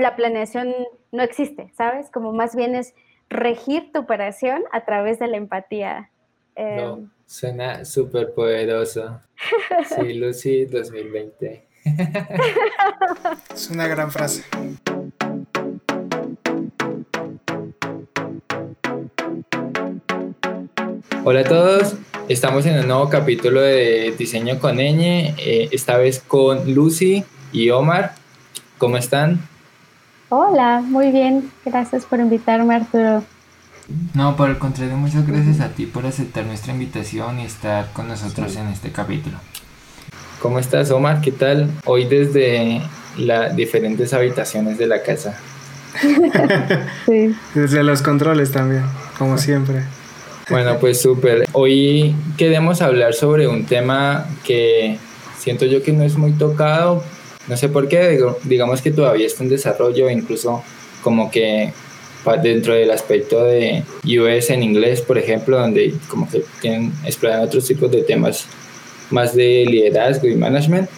la planeación no existe, ¿sabes? Como más bien es regir tu operación a través de la empatía. no, suena súper poderoso. Sí, Lucy 2020. es una gran frase. Hola a todos, estamos en un nuevo capítulo de Diseño con Ñ, eh, esta vez con Lucy y Omar. ¿Cómo están? Hola, muy bien. Gracias por invitarme, Arturo. No, por el contrario, muchas gracias a ti por aceptar nuestra invitación y estar con nosotros en este capítulo. ¿Cómo estás, Omar? ¿Qué tal? Hoy desde las diferentes habitaciones de la casa. sí. Desde los controles también, como siempre. Bueno, pues súper. Hoy queremos hablar sobre un tema que siento yo que no es muy tocado, no sé por qué, digamos que todavía está en desarrollo, incluso como que dentro del aspecto de US en inglés, por ejemplo, donde como que tienen, exploran otros tipos de temas más de liderazgo y management,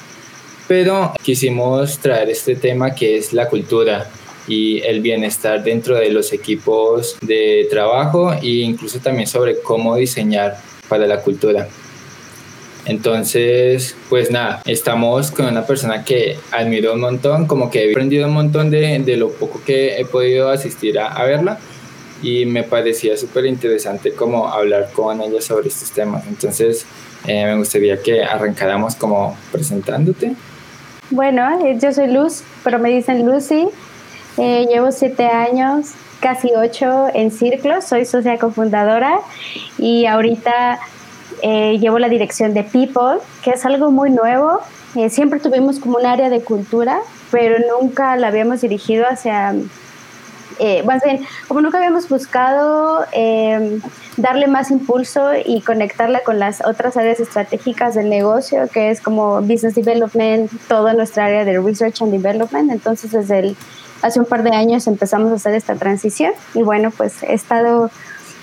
pero quisimos traer este tema que es la cultura y el bienestar dentro de los equipos de trabajo e incluso también sobre cómo diseñar para la cultura. Entonces, pues nada, estamos con una persona que admiro un montón, como que he aprendido un montón de, de lo poco que he podido asistir a, verla y me parecía súper interesante como hablar con ella sobre estos temas. Entonces, eh, me gustaría que arrancáramos como presentándote. Bueno, eh, yo soy Luz, pero me dicen Lucy. Eh, llevo siete años, casi ocho en Círculo, soy socia cofundadora y ahorita eh, llevo la dirección de People, que es algo muy nuevo. Eh, siempre tuvimos como un área de cultura, pero nunca la habíamos dirigido hacia, eh, más bien, como nunca habíamos buscado em, darle más impulso y conectarla con las otras áreas estratégicas del negocio, que es como Business Development, toda nuestra área de Research and Development. Entonces, desde el, hace un par de años empezamos a hacer esta transición y bueno, pues he estado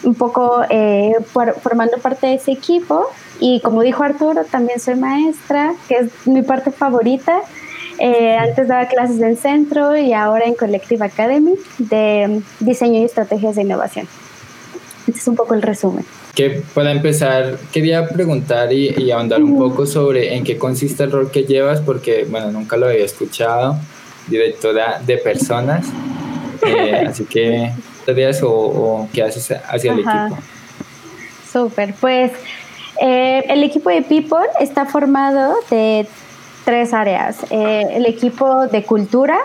un poco eh, formando parte de ese equipo. Y como dijo Arturo, también soy maestra, que es mi parte favorita. Eh, antes daba clases en centro y ahora en Collective Academy de diseño y estrategias de innovación. Este es un poco el resumen. Que para empezar, quería preguntar y, ahondar un poco sobre en qué consiste el rol que llevas, porque, bueno, nunca lo había escuchado, directora de personas. Eh, así que o, qué haces hacia el equipo? Súper, pues eh, el equipo de People está formado de tres áreas. Eh, el equipo de cultura,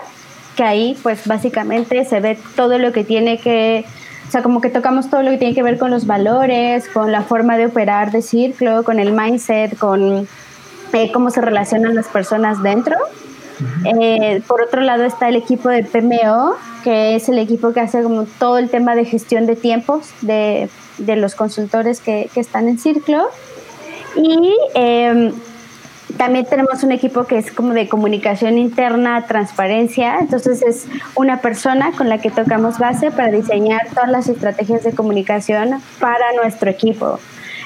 que ahí pues básicamente se ve todo lo que tiene que, o sea, como que tocamos todo lo que tiene que ver con los valores, con la forma de operar de círculo, con el mindset, con eh, cómo se relacionan las personas dentro. Eh, por otro lado está el equipo de PMO, que es el equipo que hace como todo el tema de gestión de tiempos de, de los consultores que, que, están en Círculo. Y em, también tenemos un equipo que es como de comunicación interna, transparencia. Entonces es una persona con la que tocamos base para diseñar todas las estrategias de comunicación para nuestro equipo.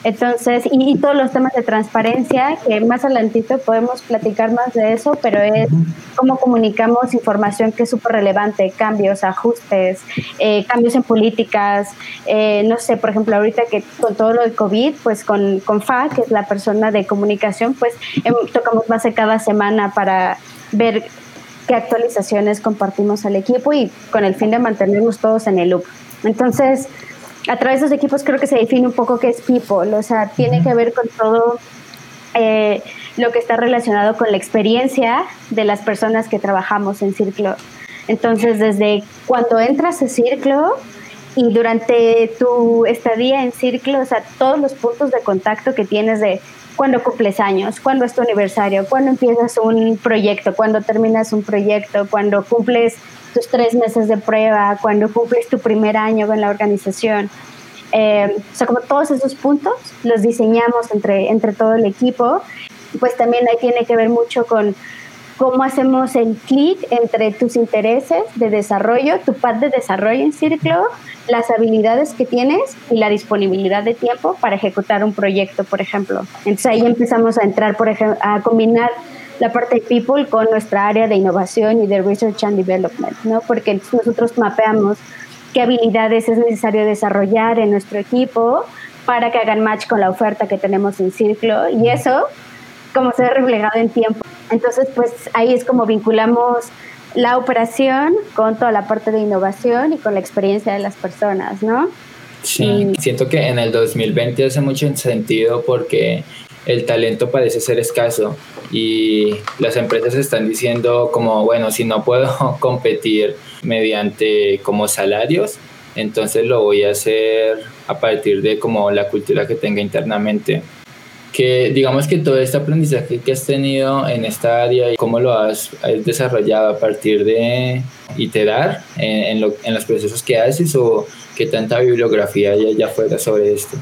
Entonces, y, todos los temas de transparencia, que más adelantito podemos platicar más de eso, pero es cómo comunicamos información que es súper relevante, cambios, ajustes, eh, cambios en políticas, eh, no sé, por ejemplo, ahorita que con todo lo de COVID, pues con, con FA, que es la persona de comunicación, pues em, tocamos base cada semana para ver qué actualizaciones compartimos al equipo y con el fin de mantenernos todos en el loop. Entonces, a través de los equipos creo que se define un poco qué es people, o sea, tiene que ver con todo eh, lo que está relacionado con la experiencia de las personas que trabajamos en Círculo. Entonces, desde cuando entras a Círculo y durante tu estadía en Círculo, o sea, todos los puntos de contacto que tienes de cuando cumples años, cuando es tu aniversario, cuando empiezas un proyecto, cuando terminas un proyecto, cuando cumples tus tres meses de prueba, cuando cumples tu primer año con la organización. Eh, o sea, como todos esos puntos los diseñamos entre, entre todo el equipo. Pues también ahí tiene que ver mucho con cómo hacemos el clic entre tus intereses de desarrollo, tu paz de desarrollo en círculo, las habilidades que tienes y la disponibilidad de tiempo para ejecutar un proyecto, por ejemplo. Entonces ahí empezamos a entrar, por ejemplo, a combinar la parte de people con nuestra área de innovación y de research and development, ¿no? Porque nosotros mapeamos qué habilidades es necesario desarrollar en nuestro equipo para que hagan match con la oferta que tenemos en Círculo y eso como se ve reflejado en tiempo. Entonces, pues ahí es como vinculamos la operación con toda la parte de innovación y con la experiencia de las personas, ¿no? Sí, siento que en el 2020 hace mucho sentido porque el talento parece ser escaso y las empresas están diciendo como, bueno, si no puedo competir mediante como salarios, entonces lo voy a hacer a partir de como la cultura que tenga internamente que digamos que todo este aprendizaje que has tenido en esta área y cómo lo has, desarrollado a partir de iterar en, en, los procesos que haces o qué tanta bibliografía hay allá afuera sobre esto.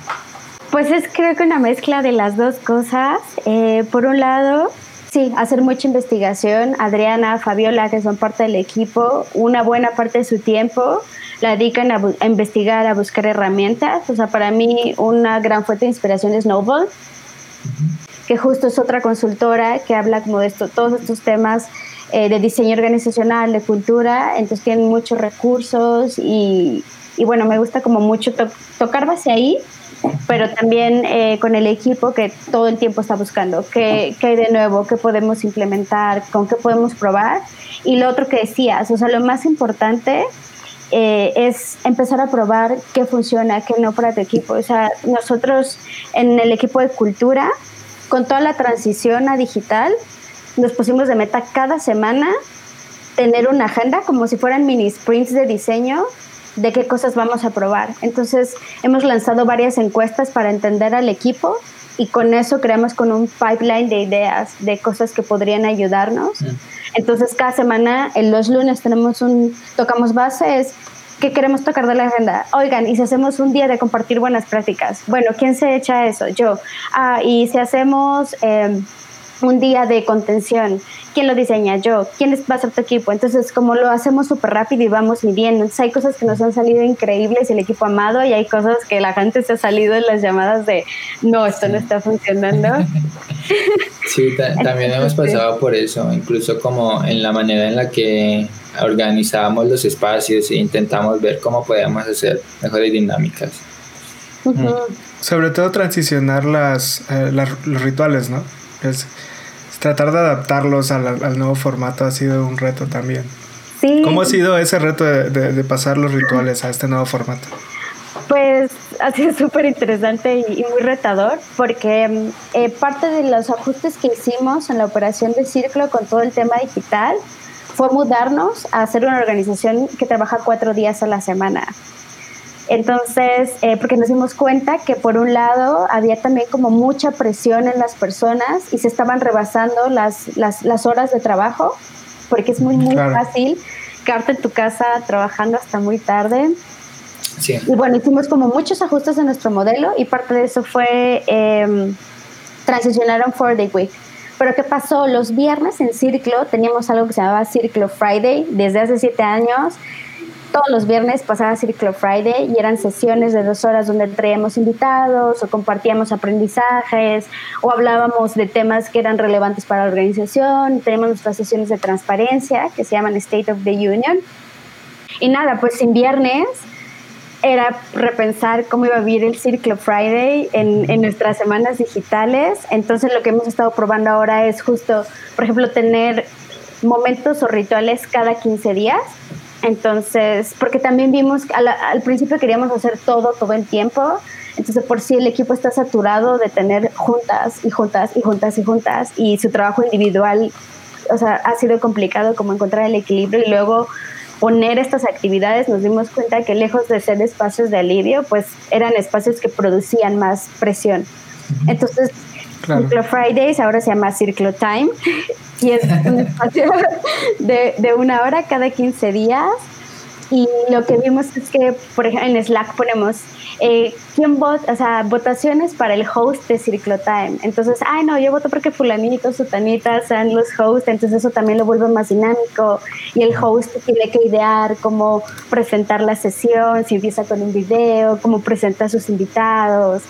Pues es creo que una mezcla de las dos cosas. Eh, por un lado, sí, hacer mucha investigación. Adriana, Fabiola, que son parte del equipo, una buena parte de su tiempo la dedican a, investigar, a buscar herramientas. O sea, para mí una gran fuente de inspiración es Noble que justo es otra consultora que habla como de esto, todos estos temas eh, de diseño organizacional, de cultura, entonces tienen muchos recursos y, y bueno, me gusta como mucho tocar base ahí, pero también eh, con el equipo que todo el tiempo está buscando qué, qué hay de nuevo, qué podemos implementar, con qué podemos probar. Y lo otro que decías, o sea, lo más importante eh, es empezar a probar qué funciona, qué no para tu equipo. O sea, nosotros en el equipo de cultura, con toda la transición a digital, nos pusimos de meta cada semana tener una agenda como si fueran mini sprints de diseño de qué cosas vamos a probar. Entonces, hemos lanzado varias encuestas para entender al equipo y con eso creamos con un pipeline de ideas, de cosas que podrían ayudarnos. Entonces, cada semana, en los lunes tenemos un, tocamos bases, ¿qué queremos tocar de la agenda? Oigan, y si hacemos un día de compartir buenas prácticas, bueno, ¿quién se echa eso? Yo. Ah, y si hacemos... Eh, un día de contención. ¿Quién lo diseña? Yo. ¿Quién va a ser tu equipo? Entonces, como lo hacemos súper rápido y vamos midiendo. Entonces, hay cosas que nos han salido increíbles y el equipo amado y hay cosas que la gente se ha salido en las llamadas de, no, esto no está funcionando. Sí, también hemos pasado por eso, incluso como en la manera en la que organizábamos los espacios e intentamos ver cómo podíamos hacer mejores dinámicas. Sobre todo transicionar las, eh, los rituales, ¿no? Es, tratar de adaptarlos al, nuevo formato ha sido un reto también. Sí. ¿Cómo ha sido ese reto de, pasar los rituales a este nuevo formato? Pues ha sido súper interesante y, muy retador porque eh, parte de los ajustes que hicimos en la operación de Círculo con todo el tema digital fue mudarnos a hacer una organización que trabaja cuatro días a la semana. Entonces, eh, porque nos dimos cuenta que por un lado había también como mucha presión en las personas y se estaban rebasando las, las, las horas de trabajo, porque es muy, muy fácil quedarte en tu casa trabajando hasta muy tarde. Sí. Y bueno, hicimos como muchos ajustes en nuestro modelo y parte de eso fue eh, transicionar a un four day week. Pero ¿qué pasó? Los viernes en Círculo teníamos algo que se llamaba Círculo Friday desde hace siete años todos los viernes pasaba Círculo Friday y eran sesiones de dos horas donde traíamos invitados o compartíamos aprendizajes o hablábamos de temas que eran relevantes para la organización. Tenemos nuestras sesiones de transparencia que se llaman State of the Union. Y nada, pues en viernes era repensar cómo iba a vivir el Círculo Friday en, en, nuestras semanas digitales. Entonces lo que hemos estado probando ahora es justo, por ejemplo, tener momentos o rituales cada 15 días entonces, porque también vimos, al, al principio queríamos hacer todo, todo el tiempo, entonces por si el equipo está saturado de tener juntas y juntas y juntas y juntas y su trabajo individual, o sea, ha sido complicado como encontrar el equilibrio y luego poner estas actividades nos dimos cuenta que lejos de ser espacios de alivio, pues eran espacios que producían más presión. Entonces, Ciclo Fridays ahora se llama Circle Time y es un espacio de, de, una hora cada 15 días. Y lo que vimos es que, por ejemplo, en Slack ponemos eh, quién vota, o sea, votaciones para el host de Circle Time. Entonces, ay, no, yo voto porque fulanito, sutanita sean los hosts, entonces eso también lo vuelve más dinámico. Y el host tiene que idear cómo presentar la sesión, si empieza con un video, cómo presenta a sus invitados.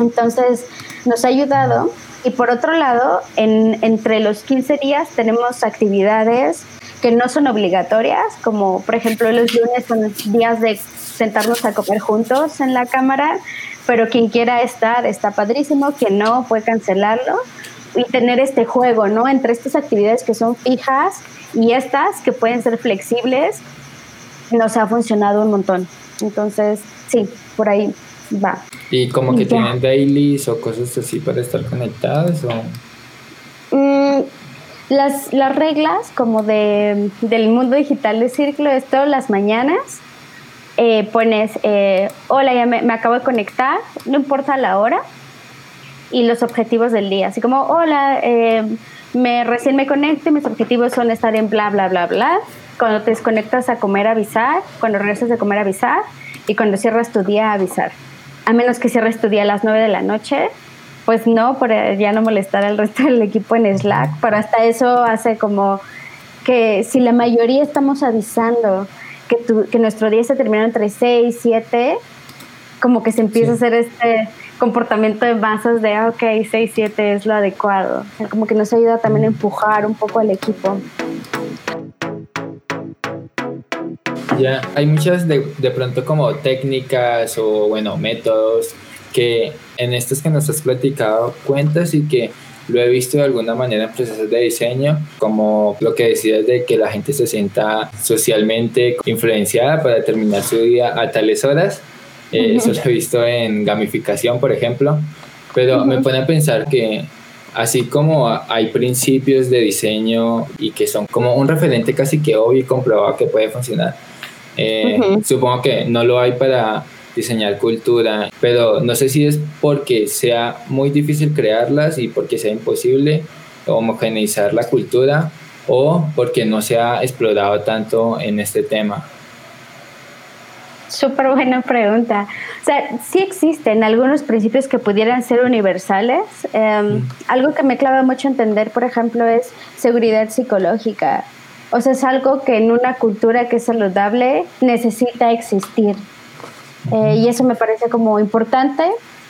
Entonces, nos ha ayudado Y por otro lado, en, entre los 15 días tenemos actividades que no son obligatorias, como por ejemplo los lunes son días de sentarnos a comer juntos en la cámara, pero quien quiera estar está padrísimo, quien no puede cancelarlo y tener este juego, ¿no? Entre estas actividades que son fijas y estas que pueden ser flexibles, nos ha funcionado un montón. Entonces, sí, por ahí va. ¿Y como que tienen dailies o cosas así para estar conectadas o...? Mm, las, las reglas como de, del mundo digital de Círculo es todas las mañanas eh, pones, eh, hola, ya me, acabo de conectar, no importa la hora, y los objetivos del día, así como, hola, eh, me recién me conecto y mis objetivos son estar en bla, bla, bla, bla. Cuando te desconectas a comer, avisar, cuando regresas de comer, avisar, y cuando cierras tu día, avisar. A menos que cierres tu día a las 9 de la noche, pues no, para ya no molestar al resto del equipo en Slack, pero hasta eso hace como que si la mayoría estamos avisando que, que nuestro día se termina entre 6 y 7, como que se empieza a hacer este comportamiento de masas de, ah, ok, 6, 7 es lo adecuado. como que nos ayuda también a empujar un poco al equipo. Ya, hay muchas de, de pronto como técnicas o, bueno, métodos que en estos que nos has platicado cuentas y que lo he visto de alguna manera en procesos de diseño, como lo que decías de que la gente se sienta socialmente influenciada para terminar su día a tales horas. Eh, eso lo he visto en gamificación, por ejemplo. Pero me pone a pensar que así como hay principios de diseño y que son como un referente casi que obvio y comprobado que puede funcionar, eh, supongo que no lo hay para diseñar cultura, pero no sé si es porque sea muy difícil crearlas y porque sea imposible homogeneizar la cultura o porque no se ha explorado tanto en este tema. Súper buena pregunta. O sea, sí existen algunos principios que pudieran ser universales. Em. Algo que me clava mucho entender, por ejemplo, es seguridad psicológica. O sea, es algo que en una cultura que es saludable necesita existir. Eh, y eso me parece como importante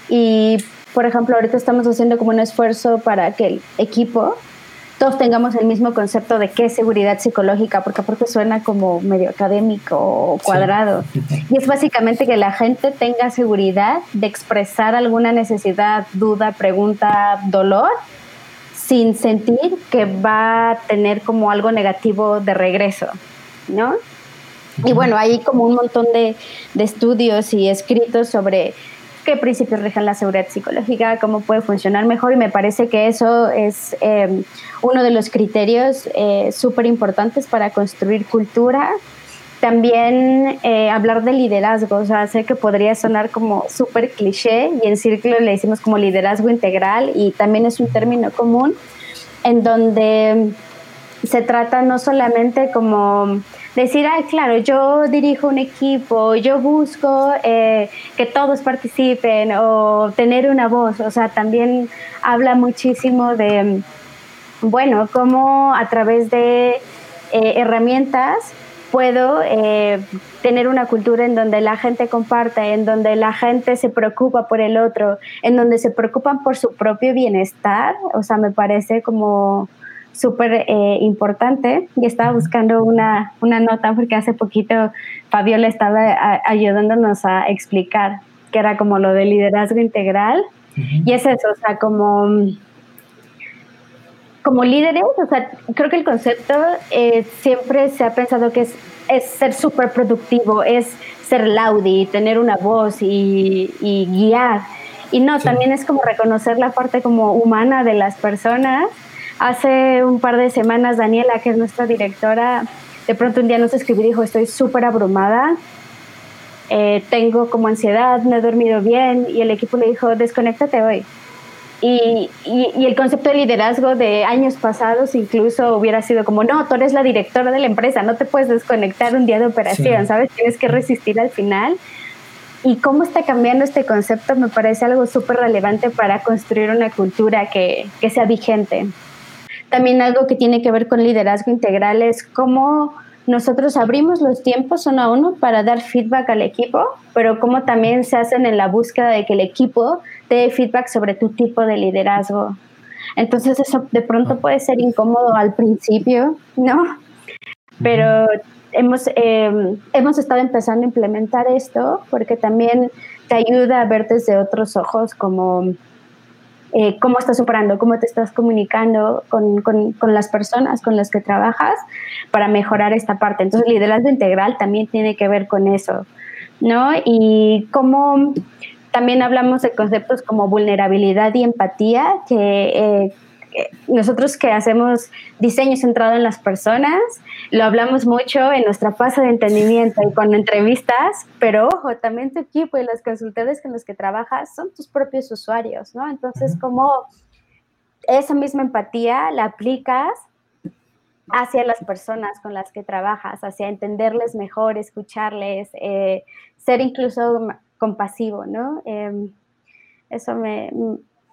y, por ejemplo, ahorita estamos haciendo como un esfuerzo para que el equipo, todos tengamos el mismo concepto de qué es seguridad psicológica, porque aparte suena como medio académico o cuadrado. Y es básicamente que la gente tenga seguridad de expresar alguna necesidad, duda, pregunta, dolor, sin sentir que va a tener como algo negativo de regreso, ¿no? Y bueno, hay como un montón de, estudios y escritos sobre qué principios rigen la seguridad psicológica, cómo puede funcionar mejor y me parece que eso es em, uno de los criterios eh, súper importantes para construir cultura. También eh, hablar de liderazgo, o sea, sé que podría sonar como súper cliché y en círculo le decimos como liderazgo integral y también es un término común en donde se trata no solamente como decir, ay, claro, yo dirijo un equipo, yo busco eh, que todos participen o tener una voz, o sea, también habla muchísimo de, bueno, cómo a través de eh, herramientas puedo eh, tener una cultura en donde la gente comparte, en donde la gente se preocupa por el otro, en donde se preocupan por su propio bienestar, o sea, me parece como súper eh, importante. Y estaba buscando una, una, nota porque hace poquito Fabiola estaba ayudándonos a explicar que era como lo de liderazgo integral. Y es eso, o sea, como, como líderes, o sea, creo que el concepto eh, siempre se ha pensado que es, es ser súper productivo, es ser laudi, tener una voz y, y guiar. Y no, también es como reconocer la parte como humana de las personas Hace un par de semanas Daniela, que es nuestra directora, de pronto un día nos escribió y dijo, estoy súper abrumada, eh, tengo como ansiedad, no he dormido bien y el equipo le dijo, desconéctate hoy. Y, y, el concepto de liderazgo de años pasados incluso hubiera sido como, no, tú eres la directora de la empresa, no te puedes desconectar un día de operación, ¿sabes? Tienes que resistir al final. Y cómo está cambiando este concepto me parece algo súper relevante para construir una cultura que, que sea vigente. También algo que tiene que ver con liderazgo integral es cómo nosotros abrimos los tiempos uno a uno para dar feedback al equipo, pero cómo también se hacen en la búsqueda de que el equipo dé feedback sobre tu tipo de liderazgo. Entonces eso de pronto ah. puede ser incómodo al principio, ¿no? Pero hemos, em, hemos estado empezando a implementar esto porque también te ayuda a ver desde otros ojos como eh, cómo estás operando, cómo te estás comunicando con, con, con, las personas con las que trabajas para mejorar esta parte. Entonces, liderazgo integral también tiene que ver con eso, ¿no? Y cómo también hablamos de conceptos como vulnerabilidad y empatía, que eh, nosotros que hacemos diseño centrado en las personas, lo hablamos mucho en nuestra fase de entendimiento y con entrevistas, pero ojo, también tu equipo y los consultores con los que trabajas son tus propios usuarios, ¿no? Entonces, como esa misma empatía la aplicas hacia las personas con las que trabajas, hacia entenderles mejor, escucharles, eh, ser incluso compasivo, ¿no? Em, eso me,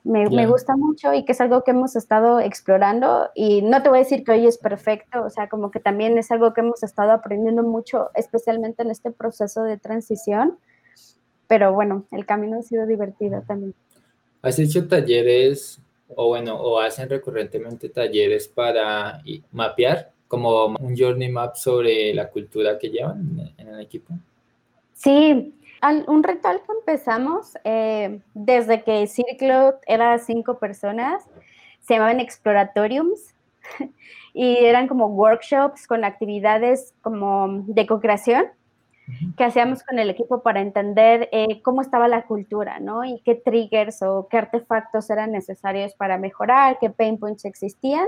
me, gusta mucho y que es algo que hemos estado explorando y no te voy a decir que hoy es perfecto, o sea, como que también es algo que hemos estado aprendiendo mucho, especialmente en este proceso de transición, pero bueno, el camino ha sido divertido también. ¿Has hecho talleres o bueno, o hacen recurrentemente talleres para mapear como un journey map sobre la cultura que llevan en el equipo? Sí, un ritual que empezamos eh, desde que Círculo era cinco personas, se llamaban exploratoriums y eran como workshops con actividades como de co-creación que hacíamos con el equipo para entender eh, cómo estaba la cultura, ¿no? Y qué triggers o qué artefactos eran necesarios para mejorar, qué pain points existían.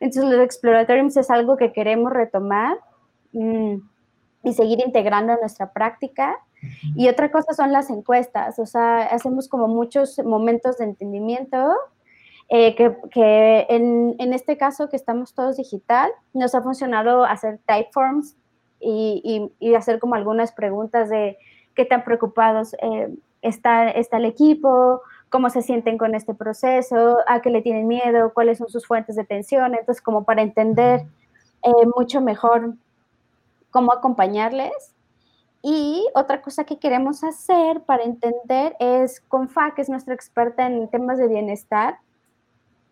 Entonces, los exploratoriums es algo que queremos retomar mm, y seguir integrando en nuestra práctica. Y otra cosa son las encuestas, o sea, hacemos como muchos momentos de entendimiento, eh, que, en, este caso que estamos todos digital, nos ha funcionado hacer typeforms y, y, hacer como algunas preguntas de qué tan preocupados eh, está, está el equipo, cómo se sienten con este proceso, a qué le tienen miedo, cuáles son sus fuentes de tensión, entonces como para entender eh, mucho mejor cómo acompañarles y otra cosa que queremos hacer para entender es, Confa, que es nuestra experta en temas de bienestar,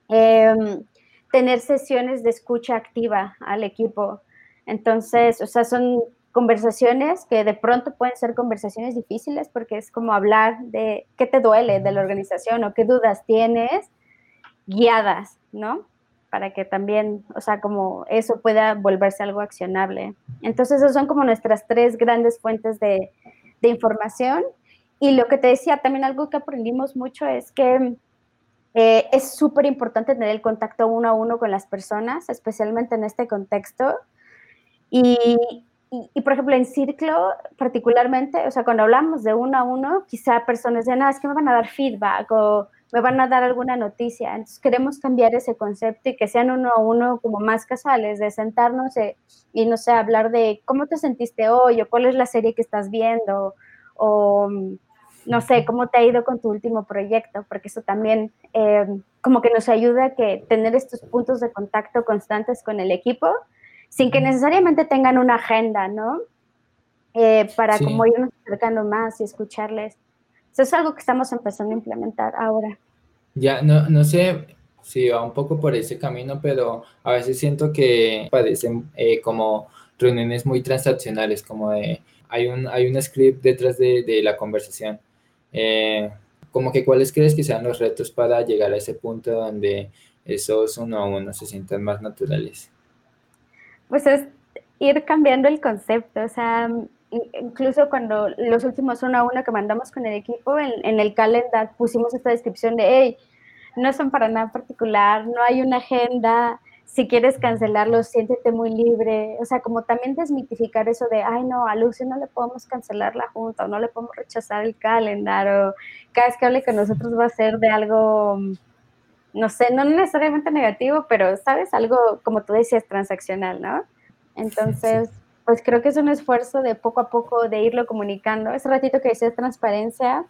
em, tener sesiones de escucha activa al equipo. Entonces, o sea, son conversaciones que de pronto pueden ser conversaciones difíciles porque es como hablar de qué te duele de la organización o qué dudas tienes guiadas, ¿no? Para que también, o sea, como eso pueda volverse algo accionable. Entonces, esas son como nuestras tres grandes fuentes de, información. Y lo que te decía, también algo que aprendimos mucho es que eh, es súper importante tener el contacto uno a uno con las personas, especialmente en este contexto. Y, y, por ejemplo, en Círculo, particularmente, o sea, cuando hablamos de uno a uno, quizá personas dicen, ah, es que me van a dar feedback o me van a dar alguna noticia. Entonces queremos cambiar ese concepto y que sean uno a uno como más casuales, de sentarnos eh, y, no sé, hablar de cómo te sentiste hoy o cuál es la serie que estás viendo o no sé, cómo te ha ido con tu último proyecto, porque eso también eh, como que nos ayuda a que tener estos puntos de contacto constantes con el equipo sin que necesariamente tengan una agenda, ¿no? Eh, para como irnos acercando más y escucharles es algo que estamos empezando a implementar ahora. Ya, no, no sé si va un poco por ese camino, pero a veces siento que parecen eh, como reuniones muy transaccionales, como de hay un, hay un script detrás de, de la conversación. Eh, como que cuáles crees que sean los retos para llegar a ese punto donde esos uno a uno se sientan más naturales? Pues es ir cambiando el concepto, o sea, incluso cuando los últimos uno a uno que mandamos con el equipo, en, el calendar pusimos esta descripción de, hey, no son para nada particular, no hay una agenda, si quieres cancelarlo, siéntete muy libre. O sea, como también desmitificar eso de, ay, no, a Lucy no le podemos cancelar la junta, o no le podemos rechazar el calendar, o cada vez que hable con nosotros va a ser de algo, no sé, no necesariamente negativo, pero, ¿sabes? Algo, como tú decías, transaccional, ¿no? Entonces pues creo que es un esfuerzo de poco a poco de irlo comunicando. Ese ratito que decía transparencia,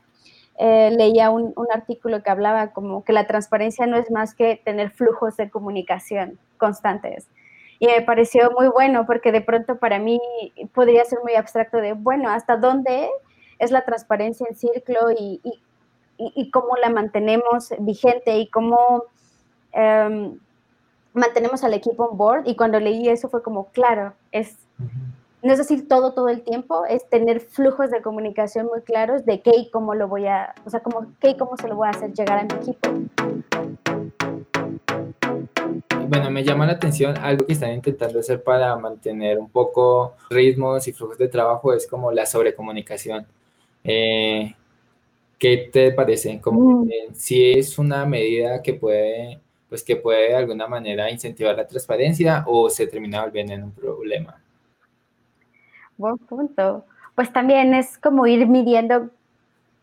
eh, leía un, artículo que hablaba como que la transparencia no es más que tener flujos de comunicación constantes. Y me pareció muy bueno porque de pronto para mí podría ser muy abstracto de, bueno, ¿hasta dónde es la transparencia en círculo y, y, y cómo la mantenemos vigente y cómo em, mantenemos al equipo on board y cuando leí eso fue como, claro, es, no es decir todo, todo el tiempo, es tener flujos de comunicación muy claros de qué y cómo lo voy a, o sea, como, qué y cómo se lo voy a hacer llegar a mi equipo. Bueno, me llama la atención algo que están intentando hacer para mantener un poco ritmos y flujos de trabajo es como la sobrecomunicación. Eh, ¿Qué te parece? Como, mm. si es una medida que puede pues que puede de alguna manera incentivar la transparencia o se termina volviendo en un problema. Buen punto. Pues también es como ir midiendo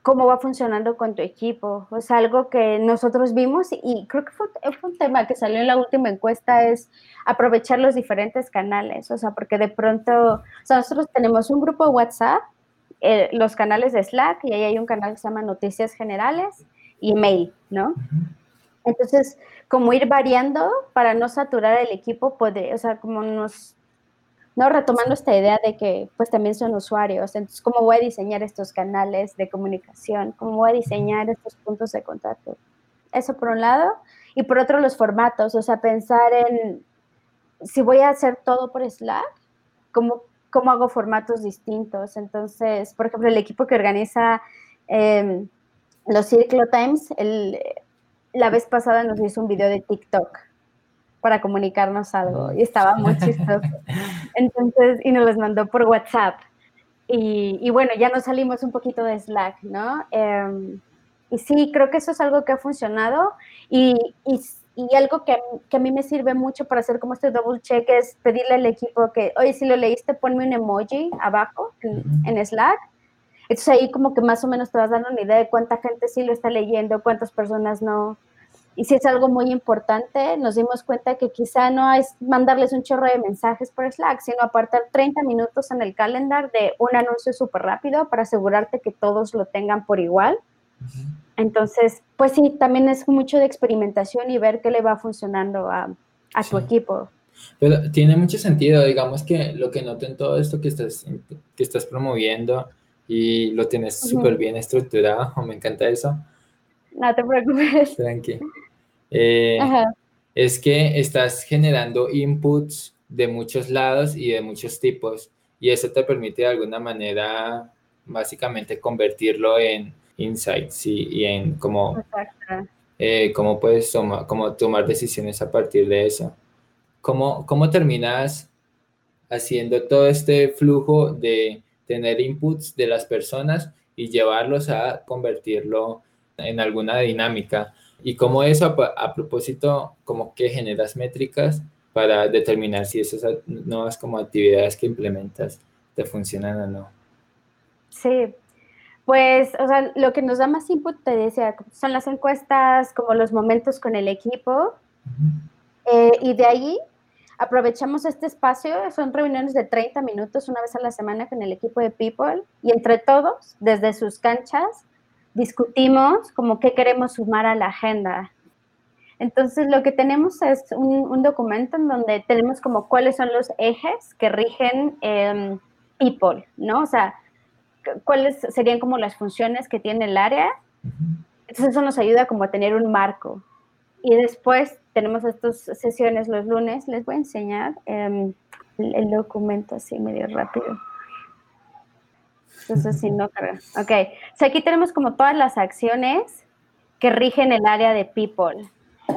cómo va funcionando con tu equipo. O sea, algo que nosotros vimos y creo que fue, un tema que salió en la última encuesta es aprovechar los diferentes canales. O sea, porque de pronto, o sea, nosotros tenemos un grupo WhatsApp, eh, los canales de Slack y ahí hay un canal que se llama Noticias Generales y Mail, ¿no? Entonces, como ir variando para no saturar el equipo, puede, o sea, como nos, no retomando esta idea de que pues también son usuarios, entonces, ¿cómo voy a diseñar estos canales de comunicación? ¿Cómo voy a diseñar estos puntos de contacto? Eso por un lado. Y por otro, los formatos, o sea, pensar en si voy a hacer todo por Slack, ¿cómo, cómo hago formatos distintos? Entonces, por ejemplo, el equipo que organiza em, los Circle Times, el, la vez pasada nos hizo un video de TikTok para comunicarnos algo y estaba muy chistoso. Entonces, y nos los mandó por WhatsApp. Y, bueno, ya nos salimos un poquito de Slack, ¿no? Em, y sí, creo que eso es algo que ha funcionado y, y, algo que, que, a mí me sirve mucho para hacer como este double check es pedirle al equipo que, oye, si lo leíste, ponme un emoji abajo en, en Slack. Entonces ahí como que más o menos te vas dando una idea de cuánta gente sí lo está leyendo, cuántas personas no. Y si es algo muy importante, nos dimos cuenta que quizá no es mandarles un chorro de mensajes por Slack, sino apartar 30 minutos en el calendar de un anuncio súper rápido para asegurarte que todos lo tengan por igual. Entonces, pues sí, también es mucho de experimentación y ver qué le va funcionando a, a tu equipo. Pero tiene mucho sentido, digamos que lo que noto en todo esto que estás, que estás promoviendo y lo tienes súper bien estructurado, me encanta eso. No te preocupes. Tranqui. Eh, es que estás generando inputs de muchos lados y de muchos tipos y eso te permite de alguna manera básicamente convertirlo en insights y, en cómo, eh, cómo puedes tomar, cómo tomar decisiones a partir de eso. ¿Cómo, ¿Cómo terminas haciendo todo este flujo de tener inputs de las personas y llevarlos a convertirlo en alguna dinámica? Y como eso, a, propósito, como que generas métricas para determinar si esas nuevas como actividades que implementas te funcionan o no. Sí, pues, o sea, lo que nos da más input, te decía, son las encuestas, como los momentos con el equipo. Eh, y de ahí aprovechamos este espacio, son reuniones de 30 minutos una vez a la semana con el equipo de People y entre todos, desde sus canchas, discutimos como qué queremos sumar a la agenda. Entonces, lo que tenemos es un, documento en donde tenemos como cuáles son los ejes que rigen eh, People, ¿no? O sea, cuáles serían como las funciones que tiene el área. Entonces, eso nos ayuda como a tener un marco. Y después tenemos estas sesiones los lunes. Les voy a enseñar em, el, el documento así medio rápido. Entonces, si no carga. Ok. O aquí tenemos como todas las acciones que rigen el área de people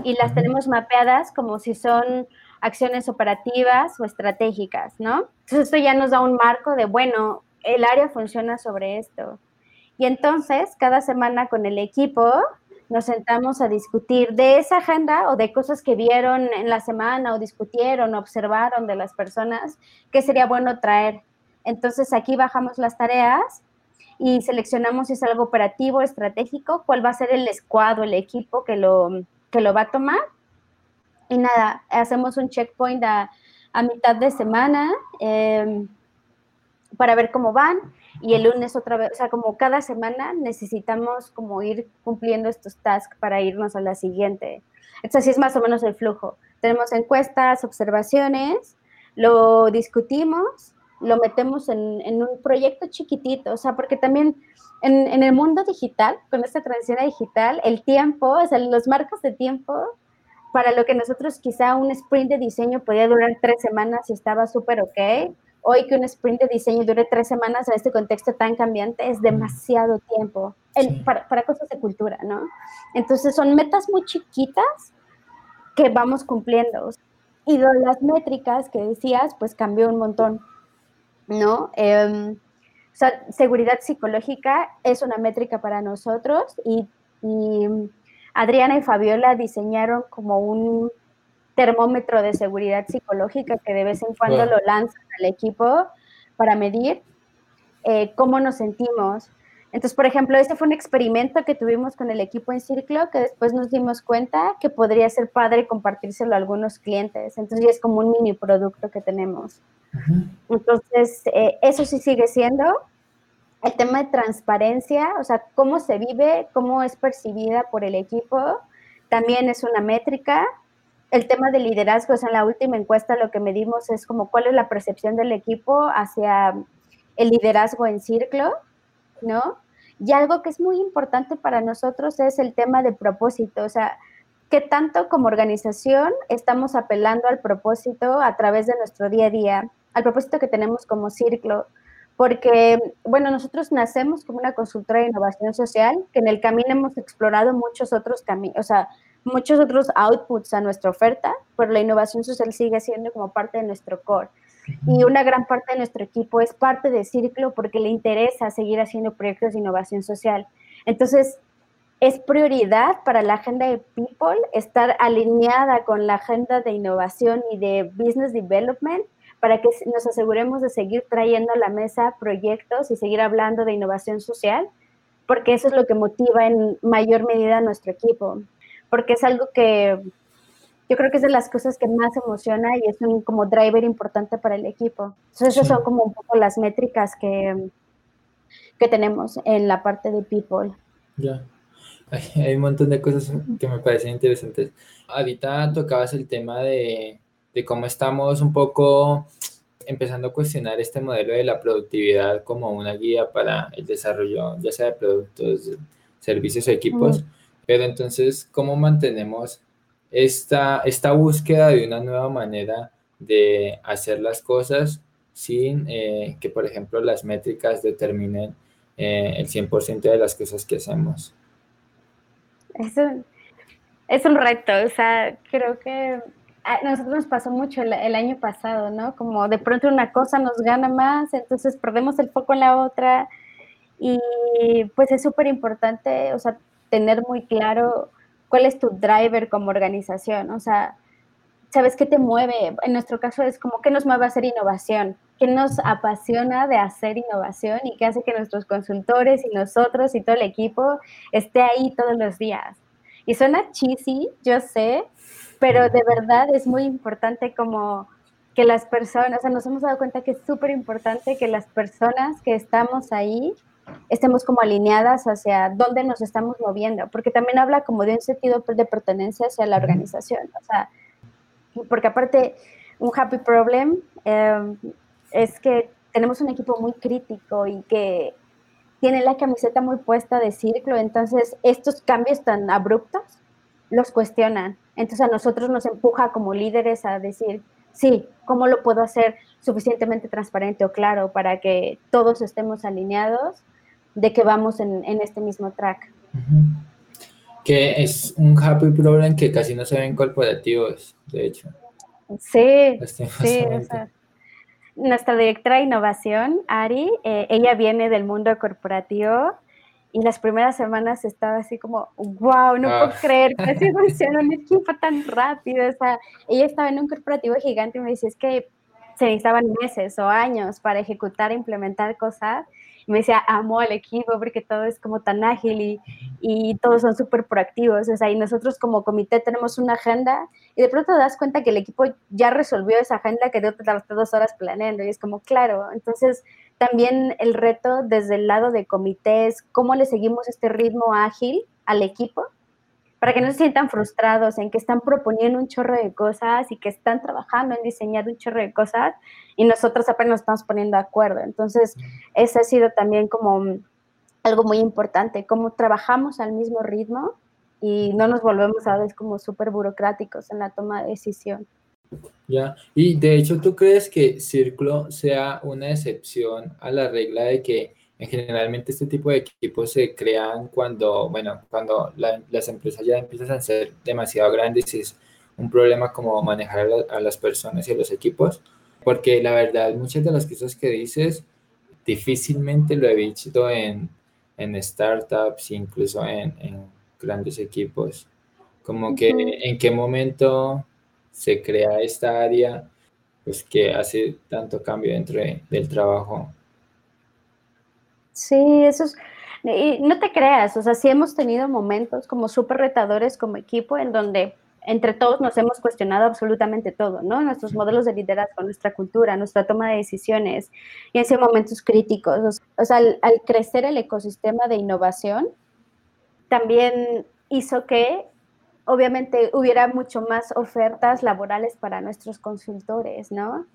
y las tenemos mapeadas como si son acciones operativas o estratégicas, ¿no? Entonces, esto ya nos da un marco de, bueno, el área funciona sobre esto. Y entonces, cada semana con el equipo nos sentamos a discutir de esa agenda o de cosas que vieron en la semana o discutieron, observaron de las personas, que sería bueno traer entonces aquí bajamos las tareas y seleccionamos si es algo operativo, estratégico, cuál va a ser el escuadro, el equipo que lo, que lo va a tomar. Y nada, hacemos un checkpoint a, mitad de semana em, para ver cómo van y el lunes otra vez, o sea, como cada semana necesitamos como ir cumpliendo estos tasks para irnos a la siguiente. Entonces así es más o menos el flujo. Tenemos encuestas, observaciones, lo discutimos lo metemos en, un proyecto chiquitito, o sea, porque también en, el mundo digital, con esta transición digital, el tiempo, o sea, los marcos de tiempo para lo que nosotros quizá un sprint de diseño podía durar tres semanas y estaba súper ok, hoy que un sprint de diseño dure tres semanas en este contexto tan cambiante es demasiado tiempo para, para, cosas de cultura, ¿no? Entonces son metas muy chiquitas que vamos cumpliendo. Y las métricas que decías, pues cambió un montón, ¿no? Em, o sea, seguridad psicológica es una métrica para nosotros y, y Adriana y Fabiola diseñaron como un termómetro de seguridad psicológica que de vez en cuando lo lanzan al equipo para medir eh, cómo nos sentimos. Entonces, por ejemplo, este fue un experimento que tuvimos con el equipo en Círculo que después nos dimos cuenta que podría ser padre compartírselo a algunos clientes. Entonces, ya es como un mini producto que tenemos. Entonces, eh, eso sí sigue siendo. El tema de transparencia, o sea, cómo se vive, cómo es percibida por el equipo, también es una métrica el tema de liderazgo, en la última encuesta lo que medimos es como cuál es la percepción del equipo hacia el liderazgo en círculo, ¿no? Y algo que es muy importante para nosotros es el tema de propósito, o sea, qué tanto como organización estamos apelando al propósito a través de nuestro día a día, al propósito que tenemos como círculo, porque, bueno, nosotros nacemos como una consultora de innovación social, que en el camino hemos explorado muchos otros caminos, o sea, muchos otros outputs a nuestra oferta, pero la innovación social sigue siendo como parte de nuestro core. Y una gran parte de nuestro equipo es parte de Círculo porque le interesa seguir haciendo proyectos de innovación social. Entonces, es prioridad para la agenda de People estar alineada con la agenda de innovación y de business development para que nos aseguremos de seguir trayendo a la mesa proyectos y seguir hablando de innovación social, porque eso es lo que motiva en mayor medida a nuestro equipo porque es algo que yo creo que es de las cosas que más emociona y es un como driver importante para el equipo. Entonces, esas son como un poco las métricas que, que tenemos en la parte de people. Ya. Hay un montón de cosas que me parecen interesantes. Ahorita tocabas el tema de, de cómo estamos un poco empezando a cuestionar este modelo de la productividad como una guía para el desarrollo, ya sea de productos, servicios o equipos. Pero entonces, ¿cómo mantenemos esta, esta búsqueda de una nueva manera de hacer las cosas sin eh, que, por ejemplo, las métricas determinen eh, el 100% de las cosas que hacemos? Es un, es un reto, o sea, creo que a nosotros nos pasó mucho el, el, año pasado, ¿no? Como de pronto una cosa nos gana más, entonces perdemos el foco en la otra y pues es súper importante, o sea, tener muy claro cuál es tu driver como organización, o sea, ¿sabes qué te mueve? En nuestro caso es como qué nos mueve a hacer innovación, qué nos apasiona de hacer innovación y qué hace que nuestros consultores y nosotros y todo el equipo esté ahí todos los días. Y suena cheesy, yo sé, pero de verdad es muy importante como que las personas, o sea, nos hemos dado cuenta que es súper importante que las personas que estamos ahí estemos como alineadas hacia dónde nos estamos moviendo, porque también habla como de un sentido de pertenencia hacia la organización, o sea, porque aparte un happy problem em, es que tenemos un equipo muy crítico y que tiene la camiseta muy puesta de círculo, entonces estos cambios tan abruptos los cuestionan, entonces a nosotros nos empuja como líderes a decir, sí, ¿cómo lo puedo hacer suficientemente transparente o claro para que todos estemos alineados de que vamos en, este mismo track. Que es un happy problem que casi no se ven corporativos, de hecho. Sí, sí, nuestra directora de innovación, Ari, eh, ella viene del mundo corporativo y las primeras semanas estaba así como, wow, no puedo ah. creer que así funciona un equipo tan rápido. O sea, ella estaba en un corporativo gigante y me decía, es que se necesitaban meses o años para ejecutar e implementar cosas me decía, amo al equipo porque todo es como tan ágil y, y todos son súper proactivos. O sea, y nosotros como comité tenemos una agenda y de pronto te das cuenta que el equipo ya resolvió esa agenda que te tardaste dos horas planeando y es como, claro, entonces también el reto desde el lado de comités, cómo le seguimos este ritmo ágil al equipo para que no se sientan frustrados en que están proponiendo un chorro de cosas y que están trabajando en diseñar un chorro de cosas y nosotros apenas nos estamos poniendo de acuerdo. Entonces, ese ha sido también como algo muy importante, cómo trabajamos al mismo ritmo y no nos volvemos a veces como súper burocráticos en la toma de decisión. Ya, y de hecho, ¿tú crees que Círculo sea una excepción a la regla de que generalmente este tipo de equipos se crean cuando, bueno, cuando las empresas ya empiezan a ser demasiado grandes y es un problema como manejar a, las personas y a los equipos? Porque la verdad, muchas de las cosas que dices difícilmente lo he visto en, en startups, incluso en, en grandes equipos. Como que en qué momento se crea esta área, pues que hace tanto cambio dentro del trabajo. Sí, eso es, y no te creas, o sea, sí hemos tenido momentos como súper retadores como equipo en donde entre todos nos hemos cuestionado absolutamente todo, ¿no? Nuestros modelos de liderazgo, nuestra cultura, nuestra toma de decisiones, y han sido momentos críticos. O sea, al, al crecer el ecosistema de innovación, también hizo que obviamente hubiera mucho más ofertas laborales para nuestros consultores, ¿no?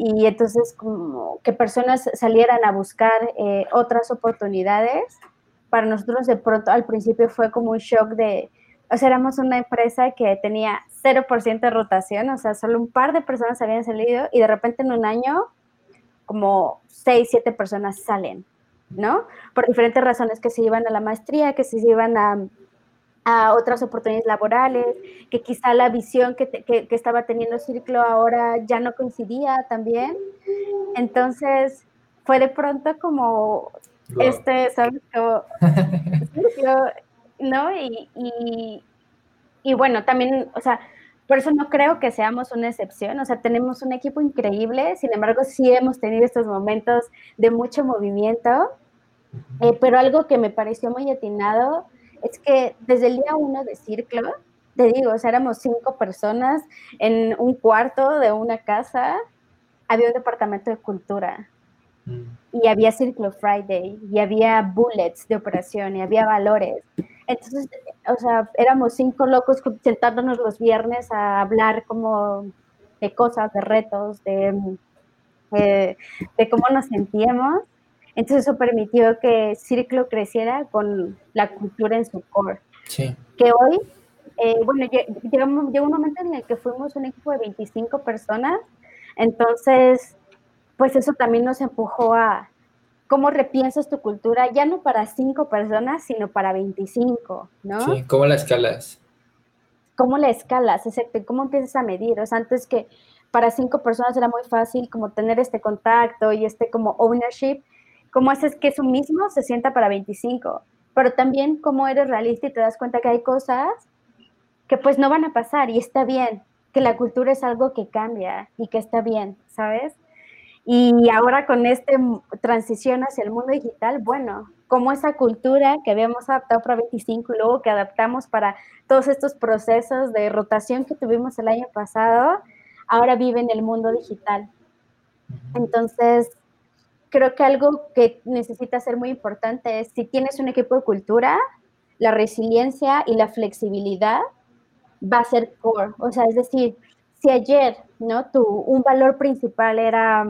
Y entonces como que personas salieran a buscar eh, otras oportunidades, para nosotros de pronto al principio fue como un shock de, o sea, éramos una empresa que tenía 0% de rotación, o sea, solo un par de personas habían salido y de repente en un año como 6, 7 personas salen, ¿no? Por diferentes razones, que se iban a la maestría, que se iban a a otras oportunidades laborales, que quizá la visión que, que, estaba teniendo Círculo ahora ya no coincidía también. Entonces, fue de pronto como, este, ¿sabes? ¿no? Y, y, y, bueno, también, o sea, por eso no creo que seamos una excepción, o sea, tenemos un equipo increíble, sin embargo, sí hemos tenido estos momentos de mucho movimiento, eh, pero algo que me pareció muy atinado es que desde el día uno de Círculo, te digo, o sea, éramos cinco personas en un cuarto de una casa, había un departamento de cultura. Mm. Y había Círculo Friday, y había bullets de operación, y había valores. Entonces, o sea, éramos cinco locos sentándonos los viernes a hablar como de cosas, de retos, de, eh, de cómo nos sentíamos. Entonces eso permitió que Círculo creciera con la cultura en su core. Sí. Que hoy, eh, bueno, llegó, un momento en el que fuimos un equipo de 25 personas, entonces, pues eso también nos empujó a cómo repiensas tu cultura, ya no para cinco personas, sino para 25, ¿no? Sí, ¿cómo la escalas? ¿Cómo la escalas? Exacto, ¿cómo empiezas a medir? O sea, antes que para cinco personas era muy fácil como tener este contacto y este como ownership, cómo haces que eso mismo se sienta para 25, pero también cómo eres realista y te das cuenta que hay cosas que pues no van a pasar y está bien, que la cultura es algo que cambia y que está bien, ¿sabes? Y ahora con esta transición hacia el mundo digital, bueno, como esa cultura que habíamos adaptado para 25 y luego que adaptamos para todos estos procesos de rotación que tuvimos el año pasado, ahora vive en el mundo digital. Entonces, creo que algo que necesita ser muy importante es si tienes un equipo de cultura, la resiliencia y la flexibilidad va a ser core. O sea, es decir, si ayer, ¿no? Tu, un valor principal era,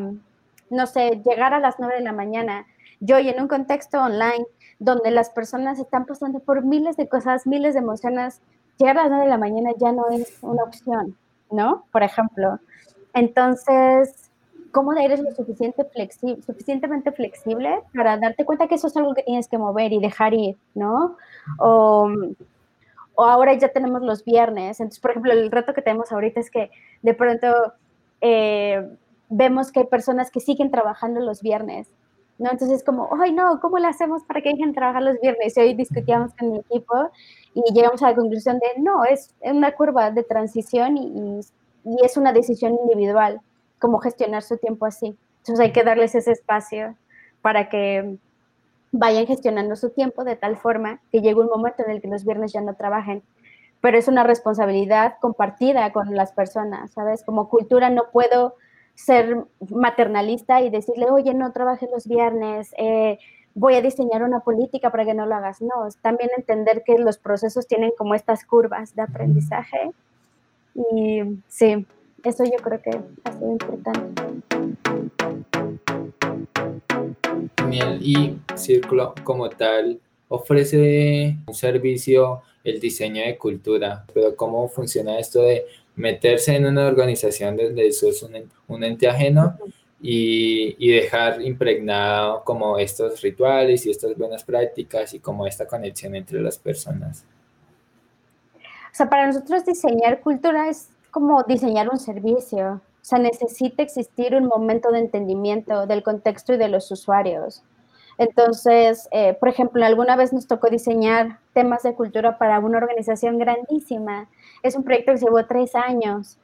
no sé, llegar a las 9 de la mañana, yo y en un contexto online donde las personas están pasando por miles de cosas, miles de emociones, llegar a las 9 de la mañana ya no es una opción, ¿no? Por ejemplo. Entonces, cómo eres lo suficiente suficientemente flexible para darte cuenta que eso es algo que tienes que mover y dejar ir, ¿no? O, ahora ya tenemos los viernes. Entonces, por ejemplo, el reto que tenemos ahorita es que de pronto eh, vemos que hay personas que siguen trabajando los viernes, ¿no? Entonces, como, ay, no, ¿cómo lo hacemos para que dejen trabajar los viernes? Y hoy discutíamos con mi equipo y llegamos a la conclusión de, no, es una curva de transición y es una decisión individual cómo gestionar su tiempo así. Entonces hay que darles ese espacio para que vayan gestionando su tiempo de tal forma que llegue un momento en el que los viernes ya no trabajen. Pero es una responsabilidad compartida con las personas, ¿sabes? Como cultura no puedo ser maternalista y decirle, oye, no trabajes los viernes, eh, voy a diseñar una política para que no lo hagas. No, es también entender que los procesos tienen como estas curvas de aprendizaje. Y sí, eso yo creo que ha sido importante. Genial. Y Círculo como tal, ofrece un servicio el diseño de cultura, pero cómo funciona esto de meterse en una organización donde eso es un, ente ajeno y, y, dejar impregnado como estos rituales y estas buenas prácticas y como esta conexión entre las personas. O sea, para nosotros diseñar cultura es como diseñar un servicio. O sea, necesita existir un momento de entendimiento del contexto y de los usuarios. Entonces, eh, por ejemplo, alguna vez nos tocó diseñar temas de cultura para una organización grandísima. Es un proyecto que llevó tres años,